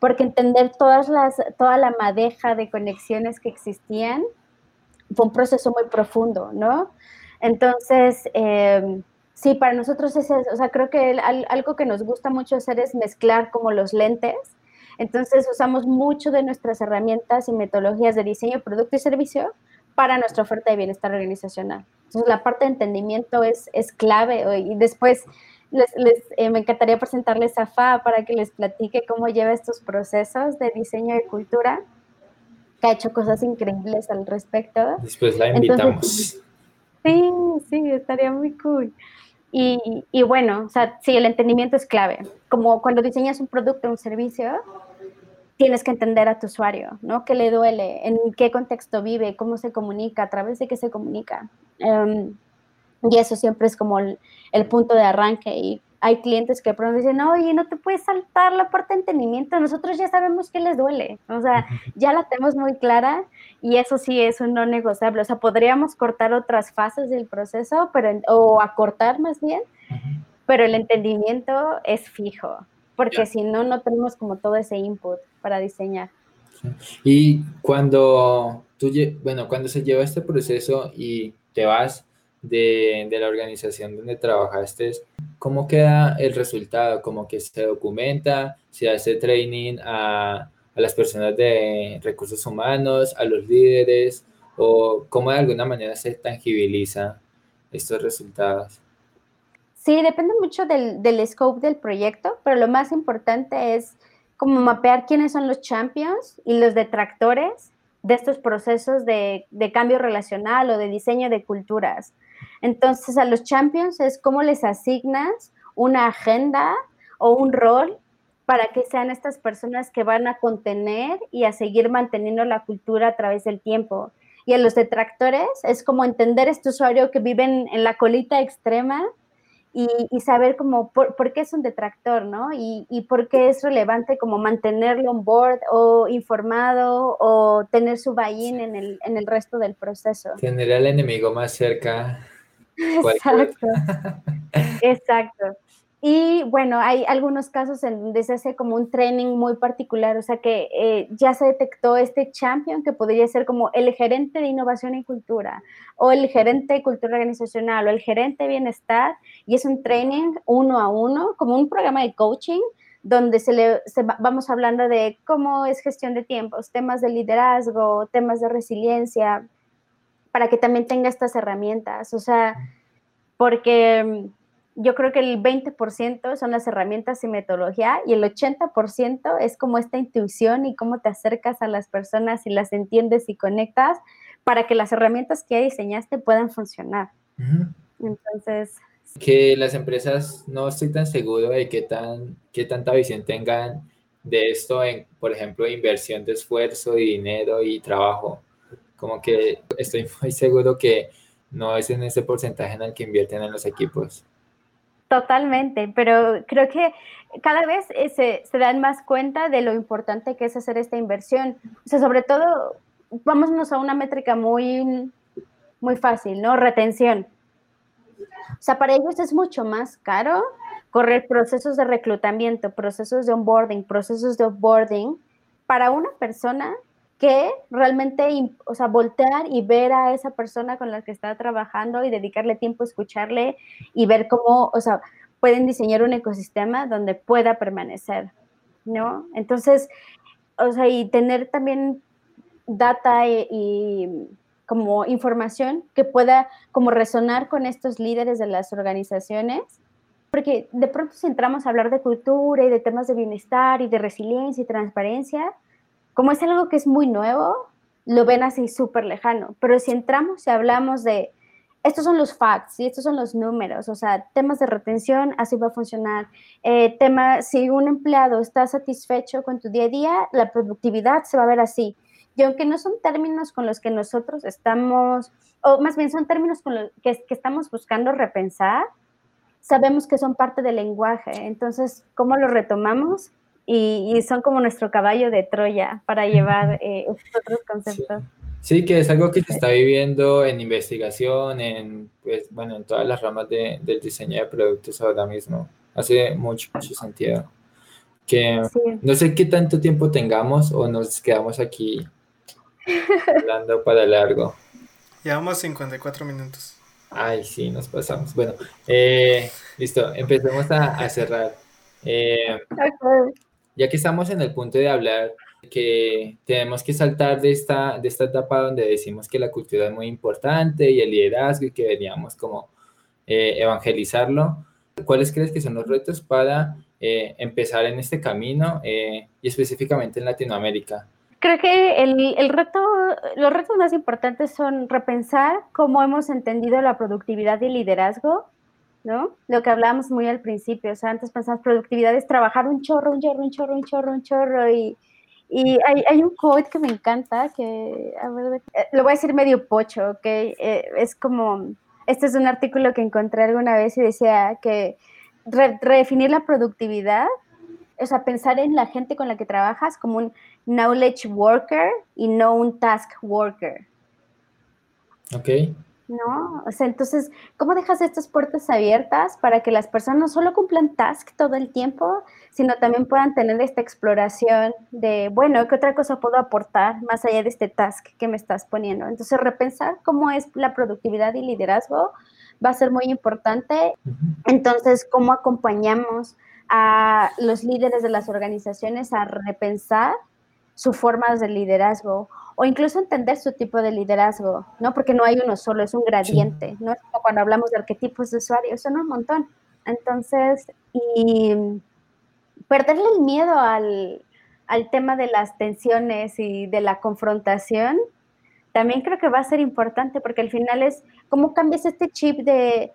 porque entender todas las, toda la madeja de conexiones que existían fue un proceso muy profundo, ¿no? Entonces, eh, sí, para nosotros es, o sea, creo que algo que nos gusta mucho hacer es mezclar como los lentes. Entonces, usamos mucho de nuestras herramientas y metodologías de diseño, producto y servicio para nuestra oferta de bienestar organizacional. Entonces, la parte de entendimiento es, es clave y después les, eh, me encantaría presentarles a FA para que les platique cómo lleva estos procesos de diseño de cultura, que ha hecho cosas increíbles al respecto. Después la invitamos. sí, sí, estaría muy cool. Y, y, bueno, o sea, sí, el entendimiento es clave. Como cuando diseñas un producto o un servicio, tienes que entender a tu usuario, ¿no? ¿Qué le duele? ¿En qué contexto vive? ¿Cómo se comunica? ¿A través de qué se comunica? Em, y eso siempre es como el, punto de arranque. Y hay clientes que pronto dicen, oye, no te puedes saltar la parte de entendimiento. Nosotros ya sabemos qué les duele. O sea, ya la tenemos muy clara y eso sí es un no negociable. O sea, podríamos cortar otras fases del proceso, pero, o acortar más bien, pero el entendimiento es fijo porque si no, no tenemos como todo ese input para diseñar. Y cuando tú, bueno, cuando se lleva este proceso y te vas de, de, la organización donde trabajaste, ¿cómo queda el resultado? ¿Cómo que se documenta? ¿Se hace training a, a las personas de recursos humanos, a los líderes? ¿O cómo de alguna manera se tangibiliza estos resultados? Sí, depende mucho del, del scope del proyecto, pero lo más importante es como mapear quiénes son los champions y los detractores de estos procesos de, de, cambio relacional o de diseño de culturas. Entonces, a los champions es cómo les asignas una agenda o un rol para que sean estas personas que van a contener y a seguir manteniendo la cultura a través del tiempo. Y a los detractores es como entender este usuario que vive en la colita extrema y, saber como por, qué es un detractor, ¿no? Y, y, por qué es relevante como mantenerlo on board o informado o tener su buy-in en el, en el resto del proceso. Tener al enemigo más cerca. Exacto. Exacto. Y bueno, hay algunos casos en donde se hace como un training muy particular, o sea que eh, ya se detectó este champion que podría ser como el gerente de innovación y cultura, o el gerente de cultura organizacional, o el gerente de bienestar, y es un training uno a uno, como un programa de coaching, donde se le vamos hablando de cómo es gestión de tiempos, temas de liderazgo, temas de resiliencia, para que también tenga estas herramientas, o sea, porque yo creo que el 20% son las herramientas y metodología y el 80% es como esta intuición y cómo te acercas a las personas y las entiendes y conectas para que las herramientas que diseñaste puedan funcionar. Entonces... Que las empresas no estoy tan seguro de qué, tan, qué tanta visión tengan de esto en, por ejemplo, inversión de esfuerzo y dinero y trabajo. Como que estoy muy seguro que no es en ese porcentaje en el que invierten en los equipos. Totalmente, pero creo que cada vez eh, se, dan más cuenta de lo importante que es hacer esta inversión. O sea, sobre todo, vámonos a una métrica muy, muy fácil, ¿no? Retención. O sea, para ellos es mucho más caro correr procesos de reclutamiento, procesos de onboarding, procesos de offboarding para una persona que realmente, o sea, voltear y ver a esa persona con la que está trabajando y dedicarle tiempo a escucharle y ver cómo, o sea, pueden diseñar un ecosistema donde pueda permanecer, ¿no? Entonces, o sea, y tener también data y, como información que pueda como resonar con estos líderes de las organizaciones, porque de pronto si entramos a hablar de cultura y de temas de bienestar y de resiliencia y transparencia, como es algo que es muy nuevo, lo ven así súper lejano. Pero si entramos y hablamos de estos son los facts y estos son los números, o sea, temas de retención, así va a funcionar. Eh, tema, si un empleado está satisfecho con tu día a día, la productividad se va a ver así. Y aunque no son términos con los que nosotros estamos, o más bien son términos con los que, que estamos buscando repensar, sabemos que son parte del lenguaje. Entonces, ¿cómo lo retomamos? Y, son como nuestro caballo de Troya para llevar eh, otros conceptos. Sí. que es algo que se está viviendo en investigación, en, pues, bueno, en todas las ramas de, del diseño de productos ahora mismo. Hace mucho, mucho sentido. Que no sé qué tanto tiempo tengamos o nos quedamos aquí hablando para largo. Llevamos 54 minutos. Ay, sí, nos pasamos. Bueno, eh, listo, empecemos a, cerrar. Eh, ya que estamos en el punto de hablar que tenemos que saltar de esta, de esta etapa donde decimos que la cultura es muy importante y el liderazgo y que deberíamos como eh, evangelizarlo, ¿cuáles crees que son los retos para empezar en este camino y específicamente en Latinoamérica? Creo que el, el, reto, los retos más importantes son repensar cómo hemos entendido la productividad y liderazgo, ¿no? Lo que hablábamos muy al principio, o sea, antes pensamos productividad es trabajar un chorro, un chorro, un chorro, un chorro, un chorro, y, y hay, hay, un quote que me encanta, que, a ver, eh, lo voy a decir medio pocho, ¿ok? Eh, es como, este es un artículo que encontré alguna vez y decía que redefinir la productividad o sea, pensar en la gente con la que trabajas como un knowledge worker y no un task worker. Ok. ¿No? O sea, entonces, ¿cómo dejas estas puertas abiertas para que las personas no solo cumplan task todo el tiempo, sino también puedan tener esta exploración de, bueno, ¿qué otra cosa puedo aportar más allá de este task que me estás poniendo? Entonces, repensar cómo es la productividad y liderazgo va a ser muy importante. Entonces, ¿cómo acompañamos a los líderes de las organizaciones a repensar sus formas de liderazgo o incluso entender su tipo de liderazgo, ¿no? Porque no hay uno solo, es un gradiente, ¿no? Es como cuando hablamos de arquetipos de usuarios, son un montón. Entonces, y perderle el miedo al, al tema de las tensiones y de la confrontación, también creo que va a ser importante porque al final es cómo cambias este chip de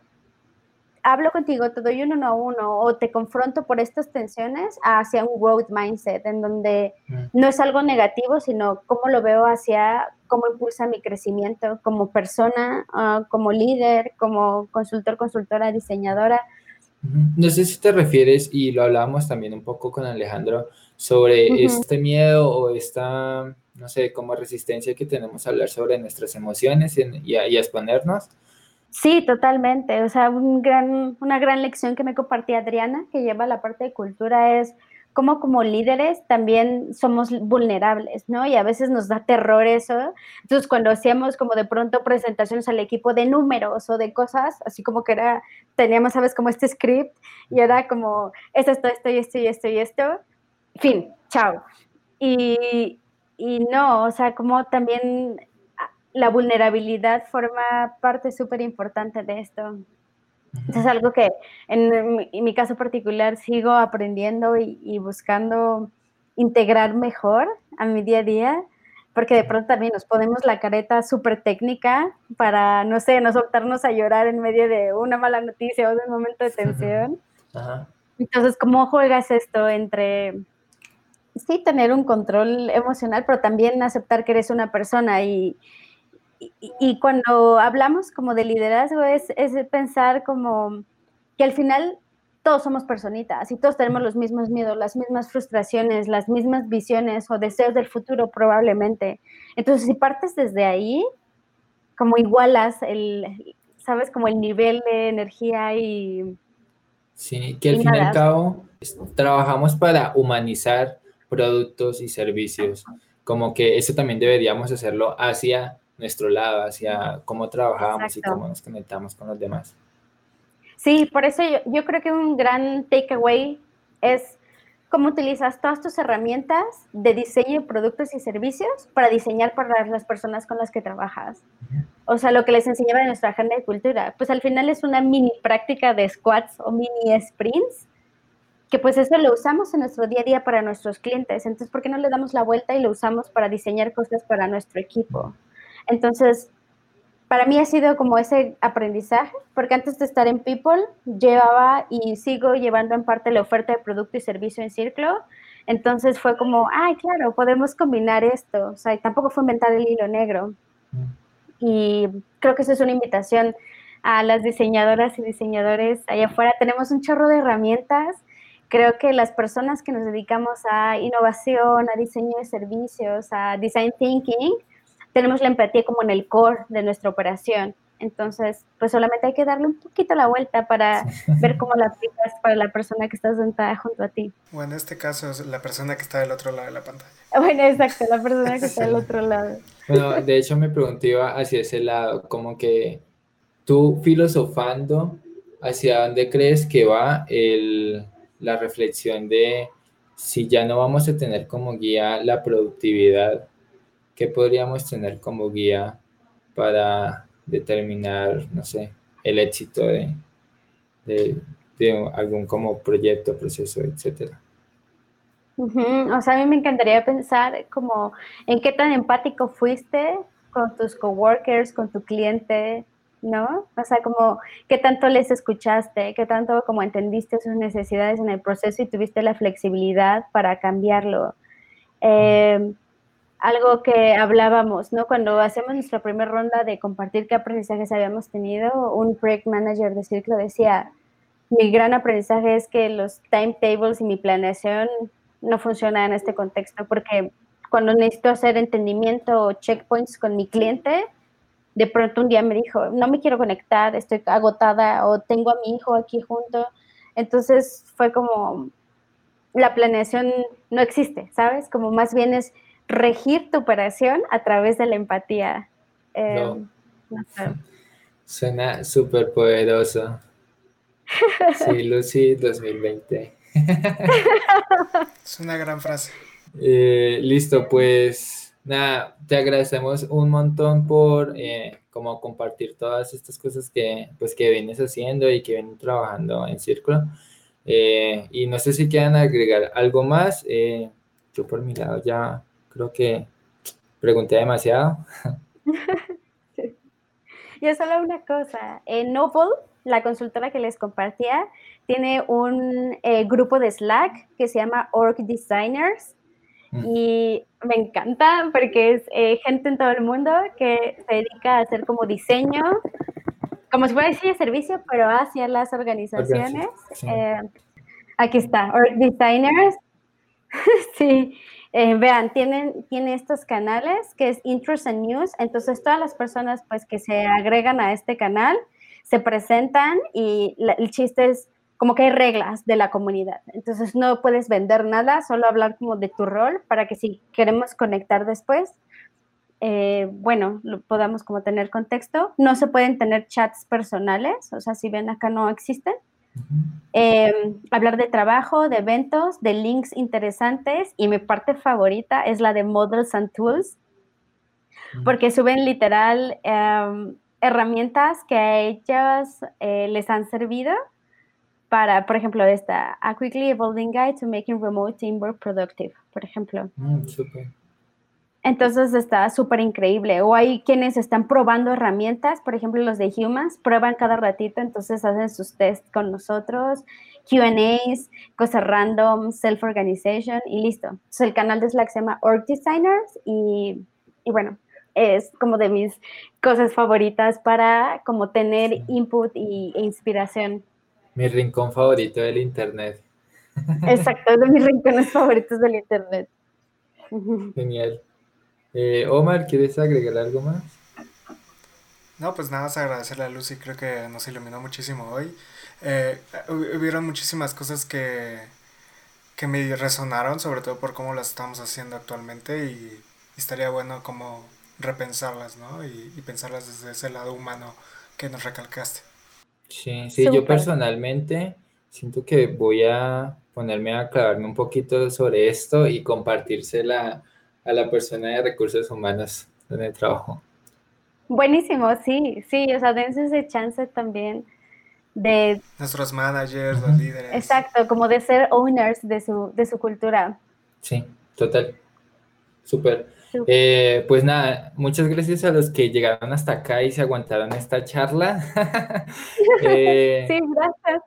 hablo contigo, te doy un uno a uno o te confronto por estas tensiones hacia un growth mindset, en donde mm. no es algo negativo, sino cómo lo veo hacia cómo impulsa mi crecimiento como persona, ah, como líder, como consultor, consultora, diseñadora. No sé si te refieres, y lo hablábamos también un poco con Alejandro, sobre este miedo o esta, no sé, como resistencia que tenemos a hablar sobre nuestras emociones y, a, y a exponernos. Sí, totalmente. O sea, un gran, una gran lección que me compartía Adriana, que lleva la parte de cultura, es cómo como líderes también somos vulnerables, ¿no? Y a veces nos da terror eso. Entonces, cuando hacíamos como de pronto presentaciones al equipo de números o de cosas, así como que era, teníamos, ¿sabes? Como este script y era como, esto, esto, esto y esto y esto y esto. Fin, chao. Y, y no, o sea, como también la vulnerabilidad forma parte súper importante de esto. Es algo que en mi, caso particular sigo aprendiendo y, buscando integrar mejor a mi día a día, porque de pronto también nos ponemos la careta súper técnica para, no sé, no soltarnos a llorar en medio de una mala noticia o de un momento de tensión. Entonces, ¿cómo juegas esto entre, sí, tener un control emocional, pero también aceptar que eres una persona y, y, cuando hablamos como de liderazgo es, es pensar como que al final todos somos personitas y todos tenemos los mismos miedos, las mismas frustraciones, las mismas visiones o deseos del futuro probablemente. Entonces, si partes desde ahí, como igualas el, ¿sabes? Como el nivel de energía y... Sí, que al fin y al cabo trabajamos para humanizar productos y servicios, como que eso también deberíamos hacerlo hacia nuestro lado, hacia cómo trabajamos y cómo nos conectamos con los demás. Sí, por eso yo, creo que un gran takeaway es cómo utilizas todas tus herramientas de diseño de productos y servicios para diseñar para las personas con las que trabajas. O sea, lo que les enseñaba en nuestra agenda de cultura, pues al final es una mini práctica de squats o mini sprints, que pues eso lo usamos en nuestro día a día para nuestros clientes. Entonces, ¿por qué no le damos la vuelta y lo usamos para diseñar cosas para nuestro equipo? Entonces, para mí ha sido como ese aprendizaje, porque antes de estar en People, llevaba y sigo llevando en parte la oferta de producto y servicio en Círculo. Entonces fue como, ay, claro, podemos combinar esto. O sea, tampoco fue inventar el hilo negro. Y creo que eso es una invitación a las diseñadoras y diseñadores allá afuera. Tenemos un chorro de herramientas. Creo que las personas que nos dedicamos a innovación, a diseño de servicios, a design thinking, tenemos la empatía como en el core de nuestra operación. Entonces, pues solamente hay que darle un poquito la vuelta para ver cómo la aplicas para la persona que está sentada junto a ti. O en este caso es la persona que está del otro lado de la pantalla. Bueno, exacto, la persona que está del otro lado. Bueno, de hecho me pregunté hacia ese lado, como que tú filosofando, ¿hacia dónde crees que va el, la reflexión de si ya no vamos a tener como guía la productividad ¿qué podríamos tener como guía para determinar, no sé, el éxito de, de, algún como proyecto, proceso, etcétera? O sea, a mí me encantaría pensar como en qué tan empático fuiste con tus coworkers, con tu cliente, ¿no? O sea, como qué tanto les escuchaste, qué tanto como entendiste sus necesidades en el proceso y tuviste la flexibilidad para cambiarlo. Eh, algo que hablábamos, ¿no? Cuando hacemos nuestra primera ronda de compartir qué aprendizajes habíamos tenido, un project manager de Círculo decía, mi gran aprendizaje es que los timetables y mi planeación no funcionan en este contexto, porque cuando necesito hacer entendimiento o checkpoints con mi cliente, de pronto un día me dijo, no me quiero conectar, estoy agotada o tengo a mi hijo aquí junto. Entonces fue como, la planeación no existe, ¿sabes? Como más bien es regir tu operación a través de la empatía. Eh, Suena súper poderoso. Sí, Lucy 2020. es una gran frase. Eh, listo, pues nada, te agradecemos un montón por eh, como compartir todas estas cosas que pues que vienes haciendo y que vienes trabajando en Círculo. y no sé si quieran agregar algo más. yo por mi lado ya Creo que pregunté demasiado. Yo solo una cosa. En Noble, la consultora que les compartía, tiene un eh, grupo de Slack que se llama Org Designers. Mm. Y me encanta porque es eh, gente en todo el mundo que se dedica a hacer como diseño, como si fuera diseño de servicio, pero hacia las organizaciones. Eh, aquí está, Org Designers. sí. Eh, vean, tienen, tiene estos canales que es Intros and News, entonces todas las personas pues que se agregan a este canal se presentan y el chiste es como que hay reglas de la comunidad, entonces no puedes vender nada, solo hablar como de tu rol para que si queremos conectar después, eh, bueno, podamos como tener contexto. No se pueden tener chats personales, o sea, si ven acá no existen. Em, hablar de trabajo, de eventos, de links interesantes y mi parte favorita es la de Models and Tools, porque suben literal em, herramientas que a ellas eh, les han servido para, por ejemplo, esta, A Quickly Evolving Guide to Making Remote Teamwork Productive, por ejemplo. Mm, entonces está súper increíble. O hay quienes están probando herramientas, por ejemplo, los de Humans, prueban cada ratito, entonces hacen sus tests con nosotros, QAs, cosas random, self-organization y listo. Entonces el canal de Slack se llama Org Designers y, y bueno, es como de mis cosas favoritas para como tener input y, e inspiración. Mi rincón favorito del Internet. Exacto, es de mis rincones favoritos del Internet. Genial. Eh, Omar, ¿quieres agregar algo más? No, pues nada más agradecerle a Lucy, creo que nos iluminó muchísimo hoy. Eh, hubieron muchísimas cosas que, que me resonaron, sobre todo por cómo las estamos haciendo actualmente y, estaría bueno como repensarlas, ¿no? Y, pensarlas desde ese lado humano que nos recalcaste. Sí, sí, yo personalmente siento que voy a ponerme a clavarme un poquito sobre esto y compartírsela a la persona de recursos humanos en el trabajo. Buenísimo, sí, sí, o sea, dense ese chance también de... Nuestros managers, los líderes. Exacto, como de ser owners de su, de su cultura. Sí, total. Súper. Eh, pues nada, muchas gracias a los que llegaron hasta acá y se aguantaron esta charla. Eh, sí, gracias.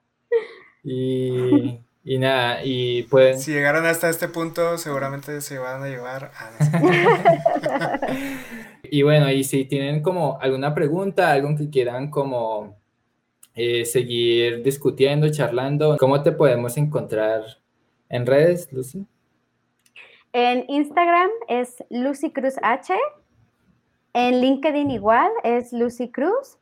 Y, y, nada, y pueden... Si llegaron hasta este punto, seguramente se van a llevar a... y bueno, y si tienen como alguna pregunta, algo que quieran como eh, seguir discutiendo, charlando, ¿cómo te podemos encontrar en redes, Lucy? En Instagram es Lucy Cruz H. En LinkedIn igual es Lucy Cruz.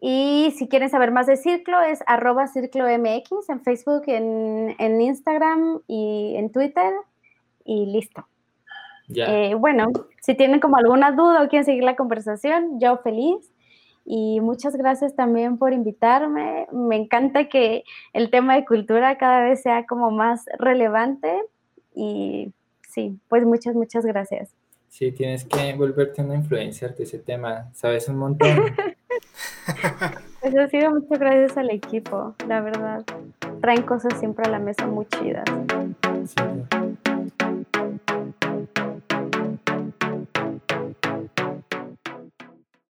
Y si quieren saber más de Círculo es arroba Círculo MX en Facebook, en, Instagram y en Twitter. Y listo. Eh, bueno, si tienen como alguna duda o quieren seguir la conversación, yo feliz. Y muchas gracias también por invitarme. Me encanta que el tema de cultura cada vez sea como más relevante y sí, pues muchas, muchas gracias. Sí, tienes que volverte una influencer de ese tema, sabes un montón. pues ha sido muchas gracias al equipo, la verdad. Traen cosas siempre a la mesa muy chidas. Sí.